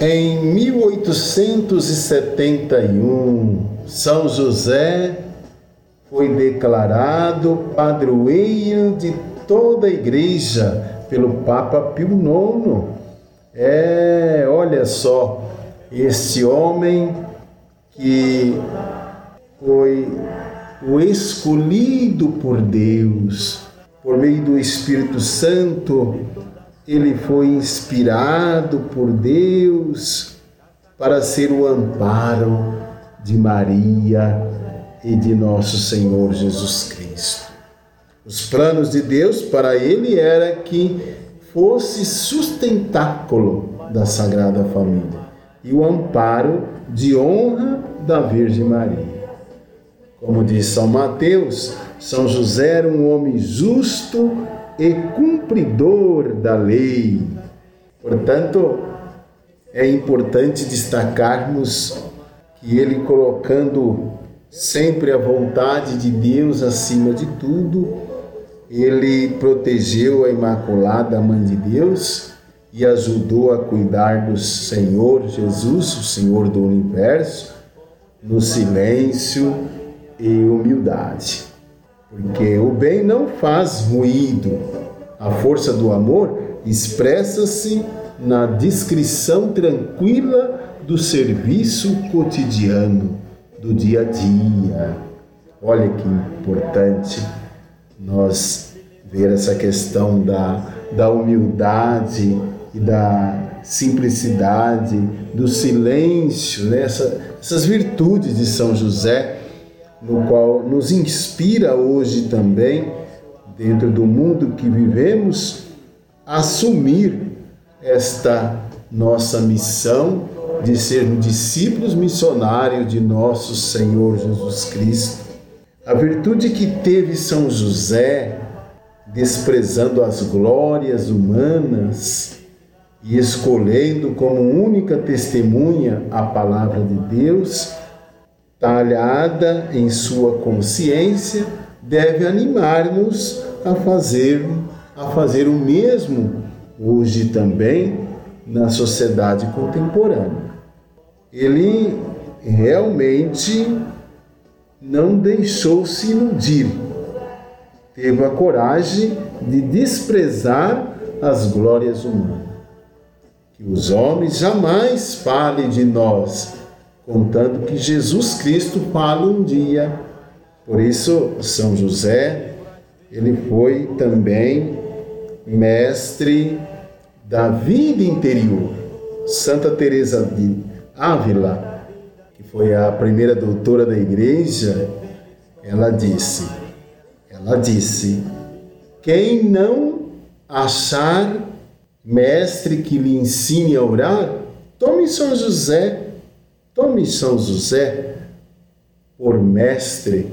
Em 1871, São José foi declarado padroeiro de toda a igreja pelo Papa Pio IX. É, olha só, esse homem que foi o escolhido por Deus, por meio do Espírito Santo, ele foi inspirado por Deus para ser o amparo de Maria e de nosso Senhor Jesus Cristo. Os planos de Deus para ele era que fosse sustentáculo da Sagrada Família e o amparo de honra da Virgem Maria. Como diz São Mateus, São José era um homem justo e cumpridor da lei. Portanto, é importante destacarmos que ele, colocando sempre a vontade de Deus acima de tudo, ele protegeu a Imaculada Mãe de Deus e ajudou a cuidar do Senhor Jesus, o Senhor do universo, no silêncio e humildade. Porque o bem não faz ruído. A força do amor expressa-se na descrição tranquila do serviço cotidiano, do dia a dia. Olha que importante nós ver essa questão da, da humildade e da simplicidade, do silêncio, né? Essa, essas virtudes de São José no qual nos inspira hoje também, dentro do mundo que vivemos, assumir esta nossa missão de sermos discípulos missionários de nosso Senhor Jesus Cristo. A virtude que teve São José, desprezando as glórias humanas e escolhendo como única testemunha a palavra de Deus, talhada em sua consciência, deve animar-nos a fazer, a fazer o mesmo hoje também na sociedade contemporânea. Ele realmente não deixou se iludir, teve a coragem de desprezar as glórias humanas. Que os homens jamais falem de nós contando que Jesus Cristo fala um dia. Por isso, São José, ele foi também mestre da vida interior. Santa Teresa de Ávila, que foi a primeira doutora da igreja, ela disse: ela disse: quem não achar mestre que lhe ensine a orar, tome São José Tome São José por mestre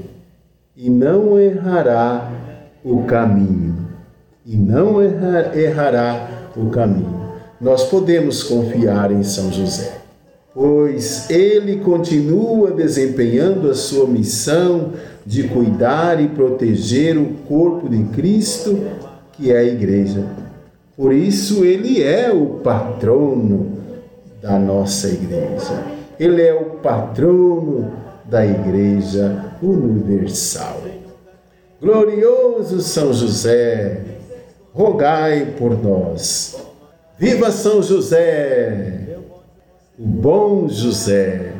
e não errará o caminho. E não errará o caminho. Nós podemos confiar em São José, pois ele continua desempenhando a sua missão de cuidar e proteger o corpo de Cristo, que é a igreja. Por isso, ele é o patrono da nossa igreja. Ele é o patrono da Igreja Universal. Glorioso São José, rogai por nós. Viva São José, o bom José.